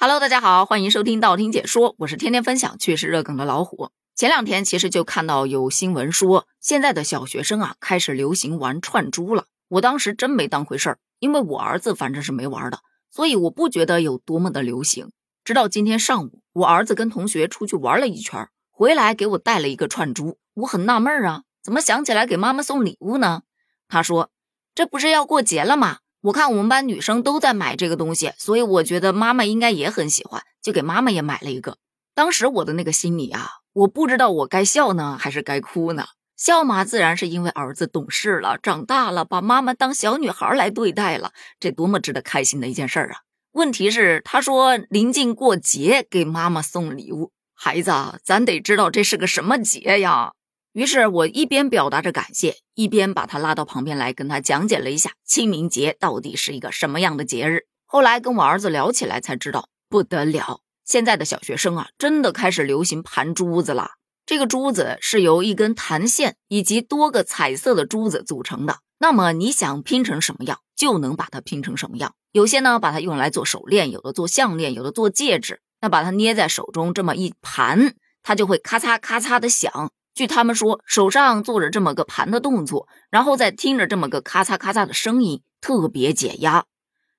Hello，大家好，欢迎收听道听解说，我是天天分享趣事热梗的老虎。前两天其实就看到有新闻说，现在的小学生啊开始流行玩串珠了。我当时真没当回事儿，因为我儿子反正是没玩的，所以我不觉得有多么的流行。直到今天上午，我儿子跟同学出去玩了一圈，回来给我带了一个串珠，我很纳闷啊，怎么想起来给妈妈送礼物呢？他说：“这不是要过节了吗？”我看我们班女生都在买这个东西，所以我觉得妈妈应该也很喜欢，就给妈妈也买了一个。当时我的那个心里啊，我不知道我该笑呢还是该哭呢。笑嘛，自然是因为儿子懂事了，长大了，把妈妈当小女孩来对待了，这多么值得开心的一件事儿啊！问题是，他说临近过节给妈妈送礼物，孩子，咱得知道这是个什么节呀。于是我一边表达着感谢，一边把他拉到旁边来，跟他讲解了一下清明节到底是一个什么样的节日。后来跟我儿子聊起来，才知道不得了，现在的小学生啊，真的开始流行盘珠子了。这个珠子是由一根弹线以及多个彩色的珠子组成的。那么你想拼成什么样，就能把它拼成什么样。有些呢，把它用来做手链，有的做项链，有的做戒指。那把它捏在手中，这么一盘，它就会咔嚓咔嚓的响。据他们说，手上做着这么个盘的动作，然后再听着这么个咔嚓咔嚓的声音，特别解压。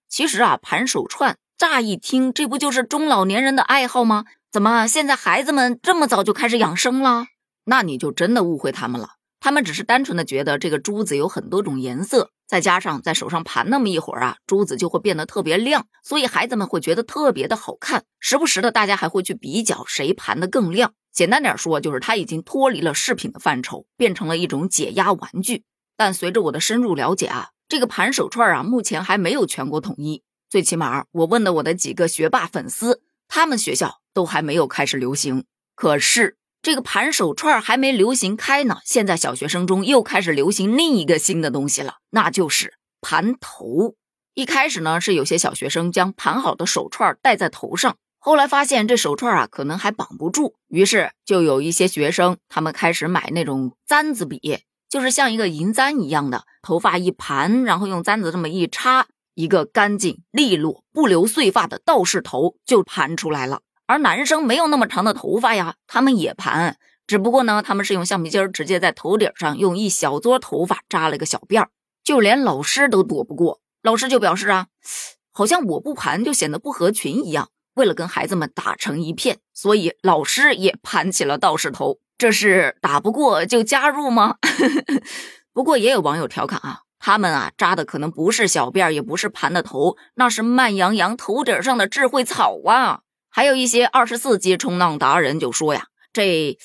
其实啊，盘手串，乍一听，这不就是中老年人的爱好吗？怎么现在孩子们这么早就开始养生了？那你就真的误会他们了。他们只是单纯的觉得这个珠子有很多种颜色，再加上在手上盘那么一会儿啊，珠子就会变得特别亮，所以孩子们会觉得特别的好看。时不时的，大家还会去比较谁盘的更亮。简单点说，就是它已经脱离了饰品的范畴，变成了一种解压玩具。但随着我的深入了解啊，这个盘手串啊，目前还没有全国统一。最起码，我问的我的几个学霸粉丝，他们学校都还没有开始流行。可是这个盘手串还没流行开呢，现在小学生中又开始流行另一个新的东西了，那就是盘头。一开始呢，是有些小学生将盘好的手串戴在头上。后来发现这手串啊，可能还绑不住，于是就有一些学生，他们开始买那种簪子笔，就是像一个银簪一样的，头发一盘，然后用簪子这么一插，一个干净利落、不留碎发的道士头就盘出来了。而男生没有那么长的头发呀，他们也盘，只不过呢，他们是用橡皮筋直接在头顶上用一小撮头发扎了个小辫儿，就连老师都躲不过。老师就表示啊，好像我不盘就显得不合群一样。为了跟孩子们打成一片，所以老师也盘起了道士头。这是打不过就加入吗？不过也有网友调侃啊，他们啊扎的可能不是小辫儿，也不是盘的头，那是慢羊羊头顶上的智慧草啊。还有一些二十四级冲浪达人就说呀，这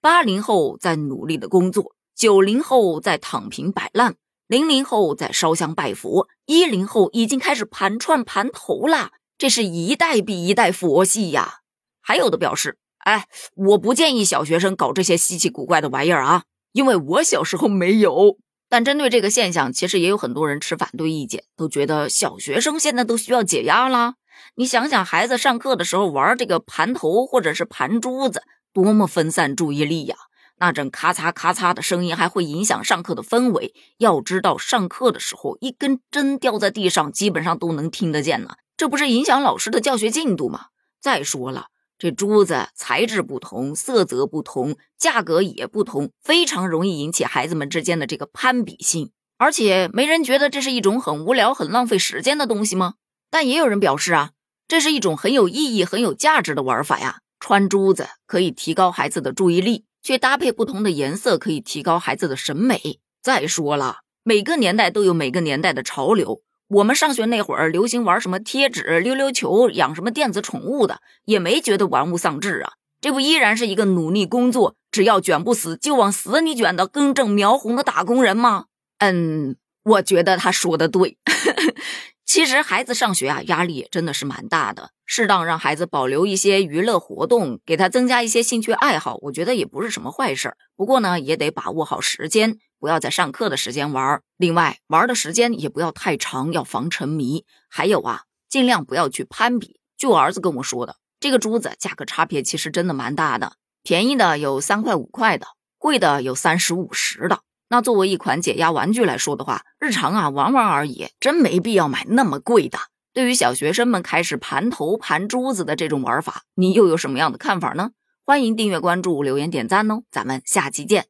八零后在努力的工作，九零后在躺平摆烂，零零后在烧香拜佛，一零后已经开始盘串盘头啦。这是一代比一代佛系呀！还有的表示，哎，我不建议小学生搞这些稀奇古怪的玩意儿啊，因为我小时候没有。但针对这个现象，其实也有很多人持反对意见，都觉得小学生现在都需要解压啦。你想想，孩子上课的时候玩这个盘头或者是盘珠子，多么分散注意力呀！那阵咔嚓咔嚓的声音还会影响上课的氛围。要知道，上课的时候一根针掉在地上，基本上都能听得见呢。这不是影响老师的教学进度吗？再说了，这珠子材质不同，色泽不同，价格也不同，非常容易引起孩子们之间的这个攀比心。而且没人觉得这是一种很无聊、很浪费时间的东西吗？但也有人表示啊，这是一种很有意义、很有价值的玩法呀。穿珠子可以提高孩子的注意力，去搭配不同的颜色可以提高孩子的审美。再说了，每个年代都有每个年代的潮流。我们上学那会儿流行玩什么贴纸、溜溜球，养什么电子宠物的，也没觉得玩物丧志啊。这不依然是一个努力工作，只要卷不死就往死里卷的根正苗红的打工人吗？嗯，我觉得他说的对。其实孩子上学啊，压力真的是蛮大的。适当让孩子保留一些娱乐活动，给他增加一些兴趣爱好，我觉得也不是什么坏事。不过呢，也得把握好时间，不要在上课的时间玩。另外，玩的时间也不要太长，要防沉迷。还有啊，尽量不要去攀比。据我儿子跟我说的，这个珠子价格差别其实真的蛮大的，便宜的有三块五块的，贵的有三十五十的。那作为一款解压玩具来说的话，日常啊玩玩而已，真没必要买那么贵的。对于小学生们开始盘头盘珠子的这种玩法，你又有什么样的看法呢？欢迎订阅关注、留言点赞哦，咱们下期见。